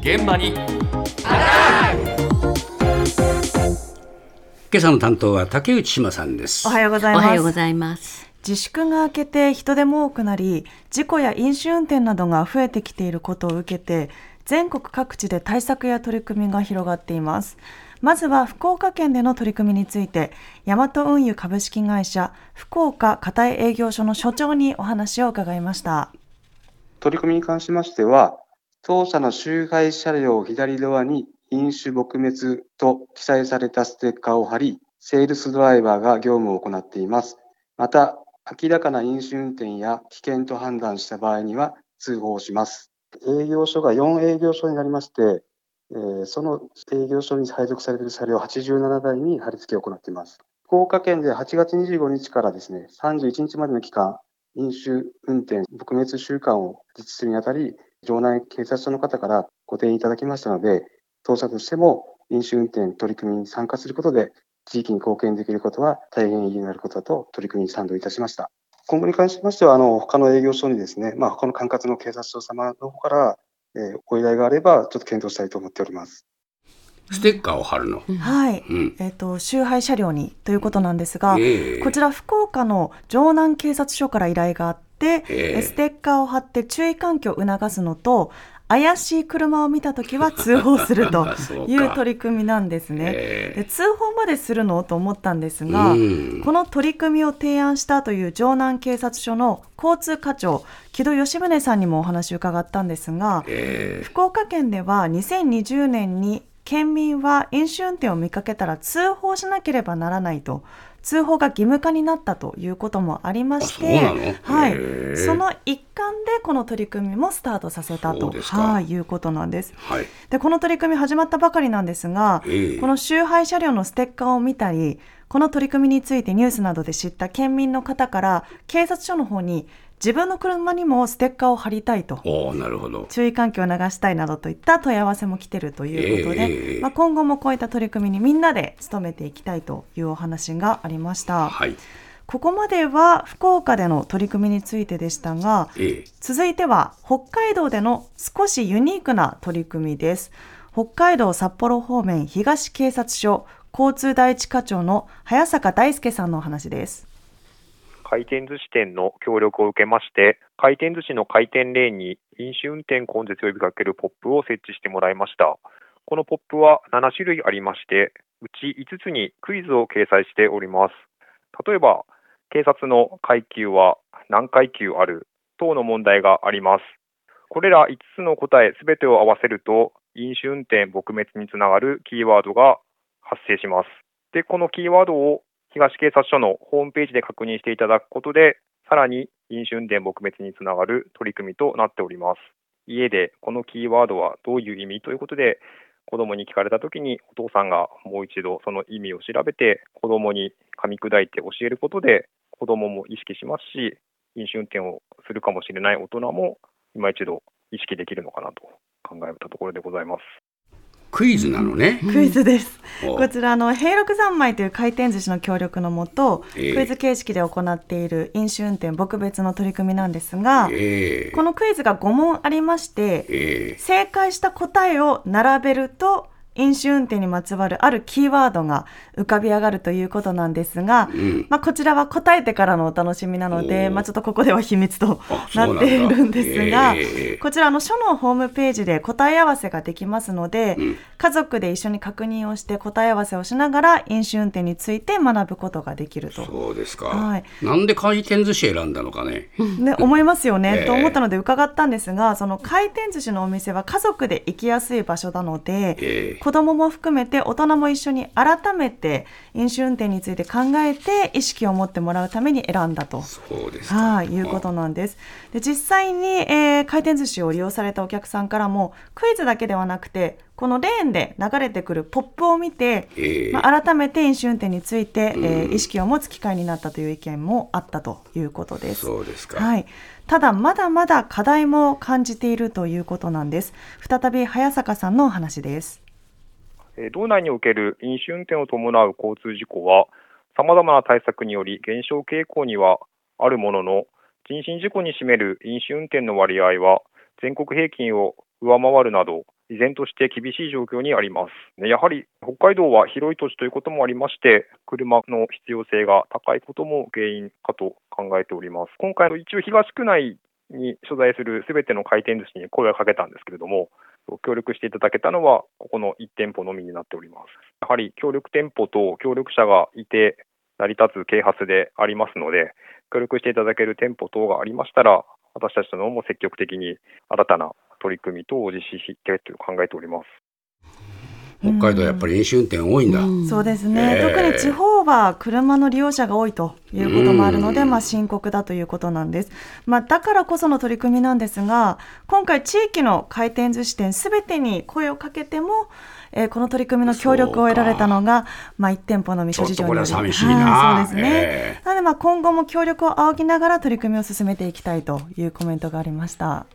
現場に今朝の担当は竹内島さんですおはようございおます。はようございます。自粛が明けて人手も多くなり、事故や飲酒運転などが増えてきていることを受けて、全国各地で対策や取り組みが広がっています。まずは福岡県での取り組みについて、大和運輸株式会社福岡片井営業所の所長にお話を伺いました。取り組みに関しましては、当社の周回車両左側に飲酒撲滅と記載されたステッカーを貼り、セールスドライバーが業務を行っています。また、明らかな飲酒運転や危険と判断した場合には通報します。営業所が4営業所になりまして、えーその営業所に配属されている車両87台に貼り付けを行っています。福岡県で8月25日からですね、31日までの期間、飲酒運転撲滅週間を実施するにあたり、城内警察署の方からご提案いただきましたので、当社としても飲酒運転取り組みに参加することで、地域に貢献できることは大変意義のあることだと取り組みに賛同いたしました。今後に関しましては、あの、他の営業所にですね、まあ、他の管轄の警察署様の方から、えーご依頼があれば、ちょっと検討したいと思っております。ステッカーを貼るの、はい。うんえっ、と、周配車両にということなんですが、ええこちら福岡の城南警察署から依頼があって、ええ。ステッカーを貼って注意喚起を促すのと、怪しい車を見たときは 通報するという取り組みなんですね。えで通報までするのと思ったんですが、うん。この取り組みを提案したという城南警察署の交通課長、木戸義宗さんにもお話を伺ったんですが、え福岡県では2020年に県民は飲酒運転を見かけたら通報しなければならないと通報が義務化になったということもありましてはい。その一環でこの取り組みもスタートさせたとはい、いうことなんです。はい。でこの取り組み始まったばかりなんですが、ええ。この周配車両のステッカーを見たりこの取り組みについてニュースなどで知った県民の方から警察署の方に自分の車にもステッカーを貼りたいとおおなるほど注意喚起を流したいなどといった問い合わせも来てるということで、ええまあ、今後もこういった取り組みにみんなで努めていきたいというお話がありました。はいここまでは福岡での取り組みについてでしたが、ええ続いては北海道での少しユニークな取り組みです。北海道札幌方面東警察署交通第一課長の早坂大輔さんのお話です。回転寿司店の協力を受けまして、回転寿司の回転レーンに飲酒運転根絶を呼びかけるポップを設置してもらいました。このポップは7種類ありまして、うち5つにクイズを掲載しております。例えば、警察の階級は何階級ある等の問題があります。これら5つの答えすべてを合わせると、飲酒運転撲滅につながるキーワードが発生します。で、このキーワードを東警察署のホームページで確認していただくことで、さらに飲酒運転撲滅につながる取り組みとなっております。家でこのキーワードはどういう意味ということで、子供に聞かれたときにお父さんがもう一度その意味を調べて子供に噛み砕いて教えることで子供も意識しますし、飲酒運転をするかもしれない大人も今一度意識できるのかなと考えたところでございます。クイズなのね、クイズです。おこちらあの平六三昧という回転寿司の協力のもと、ええ。クイズ形式で行っている飲酒運転撲滅の取り組みなんですが、ええ。このクイズが5問ありまして、ええ。正解した答えを並べると飲酒運転にまつわるあるキーワードが浮かび上がるということなんですが、ん。まあ、こちらは答えてからのお楽しみなのおで、ーまあ、ちょっとここでは秘密となっているんですが、ええ。こちらの署のホームページで答え合わせができますので、ん。家族で一緒に確認をして答え合わせをしながら飲酒運転について学ぶことができると。そうですか、はい。なんで回転寿司選んだのかね、ね、思いますよね、ええ。と思ったので伺ったんですがその回転寿司のお店は家族で行きやすい場所なので、ええ子供も含めて大人も一緒に改めて飲酒運転について考えて意識を持ってもらうために選んだと。そうですかはい、いうことなんです。で、実際に、えー回転寿司を利用されたお客さんからも、クイズだけではなくて、このレーンで流れてくるポップを見て、ええまあ、改めて飲酒運転について、えー意識を持つ機会になったという意見もあったということです。そうですか、はい。ただ、まだまだ課題も感じているということなんです。再び早坂さんのお話です。道内における飲酒運転を伴う交通事故は、さまざまな対策により減少傾向にはあるものの、人身事故に占める飲酒運転の割合は、全国平均を上回るなど、依然として厳しい状況にあります。やはり北海道は広い土地ということもありまして、車の必要性が高いことも原因かと考えております。今回、一応東区内に所在するすべての回転寿司に声をかけたんですけれども、協力していただけたのは、ここの1店舗のみになっております。やはり協力店舗と協力者がいて、成り立つ啓発でありますので、協力していただける店舗等がありましたら、私たちの方も積極的に新たな取り組み等を実施してと考えております。北海道やっぱり飲酒運転多いんだ。そうですね、えー特に地方は車の利用者が多いということもあるので、まあ、深刻だということなんです、まあ、だからこその取り組みなんですが今回地域の回転寿司店すべてに声をかけても、えーこの取り組みの協力を得られたのが、まあ、1店舗のみ諸事情によりちょっとこれは寂しいな。はいそうですね、え。なのでまあ今後も協力を仰ぎながら取り組みを進めていきたいというコメントがありました。